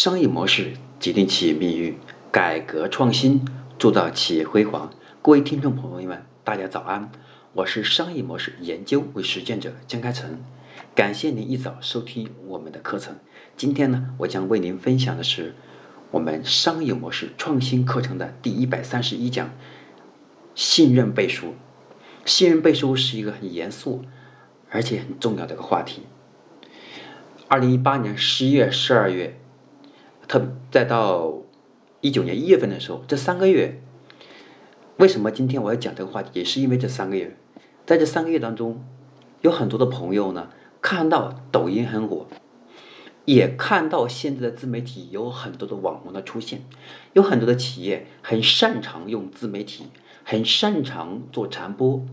商业模式决定企业命运，改革创新铸造企业辉煌。各位听众朋友们，大家早安，我是商业模式研究与实践者江开成，感谢您一早收听我们的课程。今天呢，我将为您分享的是我们商业模式创新课程的第一百三十一讲：信任背书。信任背书是一个很严肃而且很重要的一个话题。二零一八年十一月、十二月。特再到一九年一月份的时候，这三个月，为什么今天我要讲这个话题？也是因为这三个月，在这三个月当中，有很多的朋友呢，看到抖音很火，也看到现在的自媒体有很多的网红的出现，有很多的企业很擅长用自媒体，很擅长做传播，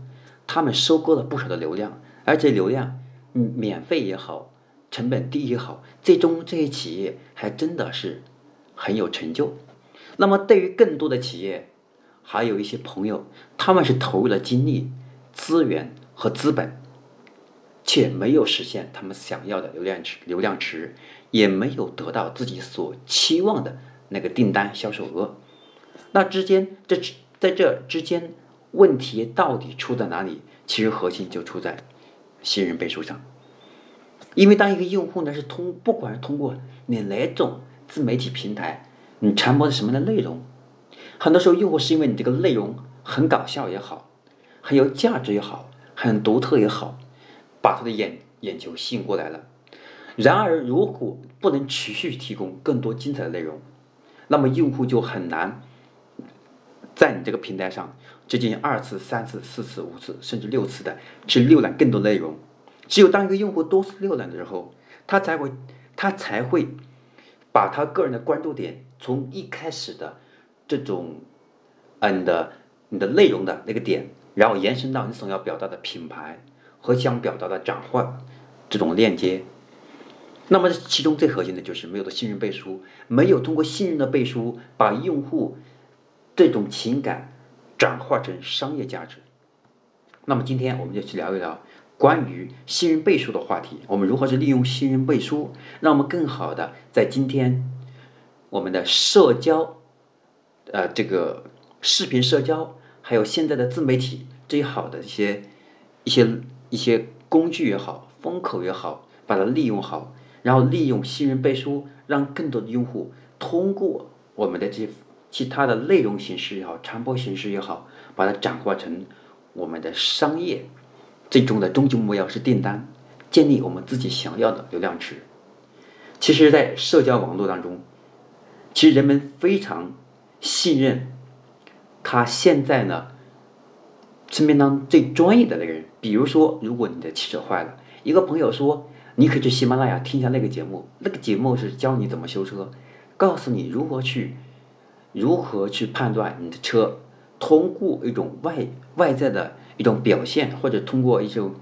他们收割了不少的流量，而且流量，嗯，免费也好。成本低也好，最终这些企业还真的是很有成就。那么，对于更多的企业，还有一些朋友，他们是投入了精力、资源和资本，却没有实现他们想要的流量池，流量池也没有得到自己所期望的那个订单销售额。那之间，这在这之间问题到底出在哪里？其实核心就出在信任背书上。因为当一个用户呢是通，不管是通过你哪种自媒体平台，你传播的什么样的内容，很多时候用户是因为你这个内容很搞笑也好，很有价值也好，很独特也好，把他的眼眼球吸引过来了。然而，如果不能持续提供更多精彩的内容，那么用户就很难在你这个平台上进行二次、三次、四次、五次，甚至六次的去浏览更多内容。只有当一个用户多次浏览的时候，他才会，他才会把他个人的关注点从一开始的这种，嗯的你的内容的那个点，然后延伸到你所要表达的品牌和想表达的转换这种链接。那么其中最核心的就是没有的信任背书，没有通过信任的背书把用户这种情感转化成商业价值。那么今天我们就去聊一聊。关于信任背书的话题，我们如何去利用信任背书，让我们更好的在今天我们的社交，呃，这个视频社交，还有现在的自媒体这些好的一些一些一些工具也好，风口也好，把它利用好，然后利用信任背书，让更多的用户通过我们的这其他的内容形式也好，传播形式也好，把它转化成我们的商业。最终的终极目标是订单，建立我们自己想要的流量池。其实，在社交网络当中，其实人们非常信任他现在呢身边当最专业的那个人。比如说，如果你的汽车坏了，一个朋友说你可以去喜马拉雅听一下那个节目，那个节目是教你怎么修车，告诉你如何去如何去判断你的车，通过一种外外在的。一种表现，或者通过一种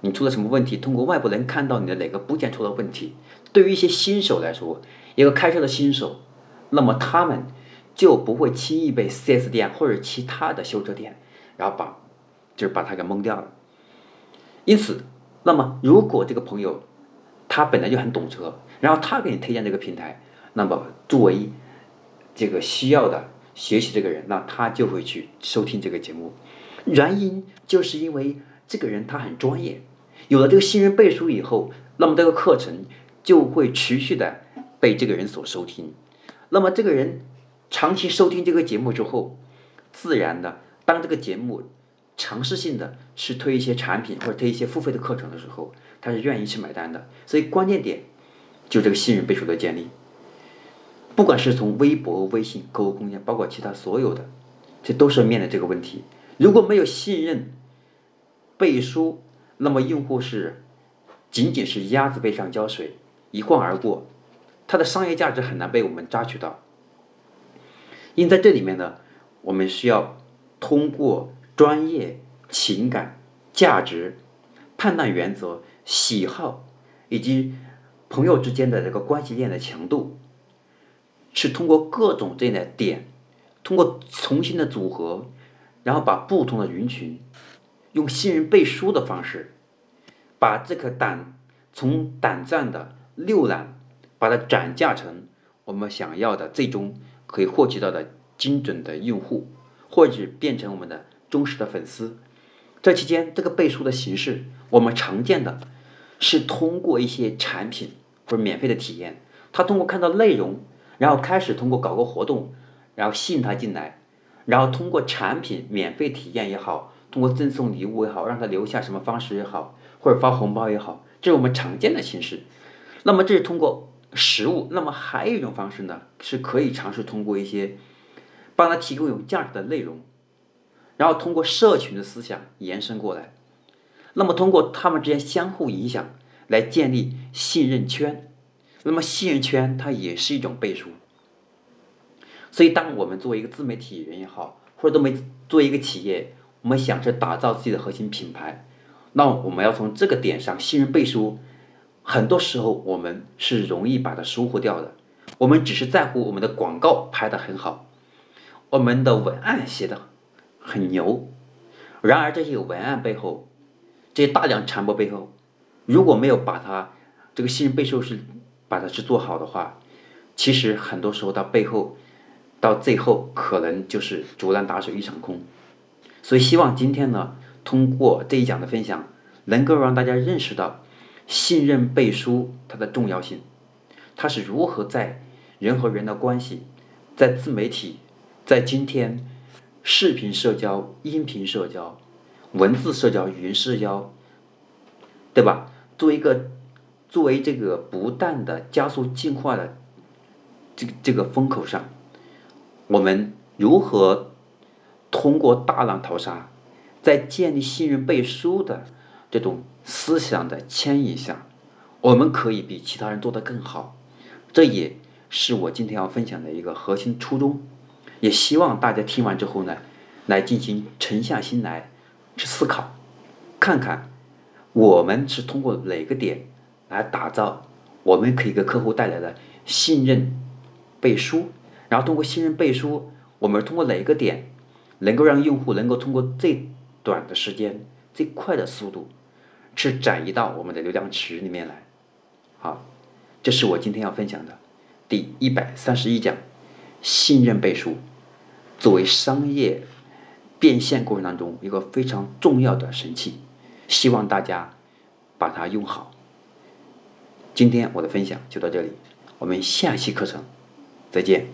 你出了什么问题，通过外部能看到你的哪个部件出了问题。对于一些新手来说，一个开车的新手，那么他们就不会轻易被 4S 店或者其他的修车店，然后把就是把他给蒙掉了。因此，那么如果这个朋友他本来就很懂车，然后他给你推荐这个平台，那么作为这个需要的学习这个人，那他就会去收听这个节目。原因就是因为这个人他很专业，有了这个信任背书以后，那么这个课程就会持续的被这个人所收听。那么这个人长期收听这个节目之后，自然的，当这个节目尝试性的去推一些产品或者推一些付费的课程的时候，他是愿意去买单的。所以关键点就这个信任背书的建立，不管是从微博、微信、客户空间，包括其他所有的，这都是面临这个问题。如果没有信任背书，那么用户是仅仅是鸭子背上浇水，一晃而过，它的商业价值很难被我们抓取到。因在这里面呢，我们需要通过专业、情感、价值、判断原则、喜好以及朋友之间的这个关系链的强度，是通过各种这样的点，通过重新的组合。然后把不同的人群用信任背书的方式，把这个胆从短暂的浏览，把它转嫁成我们想要的最终可以获取到的精准的用户，或者变成我们的忠实的粉丝。这期间，这个背书的形式，我们常见的是通过一些产品或者免费的体验，他通过看到内容，然后开始通过搞个活动，然后吸引他进来，然后通过产品免费体验也好，通过赠送礼物也好，让他留下什么方式也好，或者发红包也好，这是我们常见的形式。那么这是通过实物，那么还有一种方式呢，是可以尝试通过一些帮他提供有价值的内容。然后通过社群的思想延伸过来，那么通过他们之间相互影响来建立信任圈，那么信任圈它也是一种背书。所以，当我们作为一个自媒体人也好，或者作为作为一个企业，我们想着打造自己的核心品牌，那我们要从这个点上信任背书，很多时候我们是容易把它疏忽掉的。我们只是在乎我们的广告拍得很好，我们的文案写的。很牛，然而这些文案背后，这些大量传播背后，如果没有把它这个信任背书是把它是做好的话，其实很多时候到背后，到最后可能就是竹篮打水一场空。所以希望今天呢，通过这一讲的分享，能够让大家认识到信任背书它的重要性，它是如何在人和人的关系，在自媒体，在今天。视频社交、音频社交、文字社交、语音社交，对吧？作为一个，作为这个不断的加速进化的这个这个风口上，我们如何通过大浪淘沙，在建立信任背书的这种思想的牵引下，我们可以比其他人做得更好。这也是我今天要分享的一个核心初衷。也希望大家听完之后呢，来进行沉下心来去思考，看看我们是通过哪个点来打造我们可以给客户带来的信任背书，然后通过信任背书，我们通过哪个点能够让用户能够通过最短的时间、最快的速度去转移到我们的流量池里面来。好，这是我今天要分享的第一百三十一讲：信任背书。作为商业变现过程当中一个非常重要的神器，希望大家把它用好。今天我的分享就到这里，我们下期课程再见。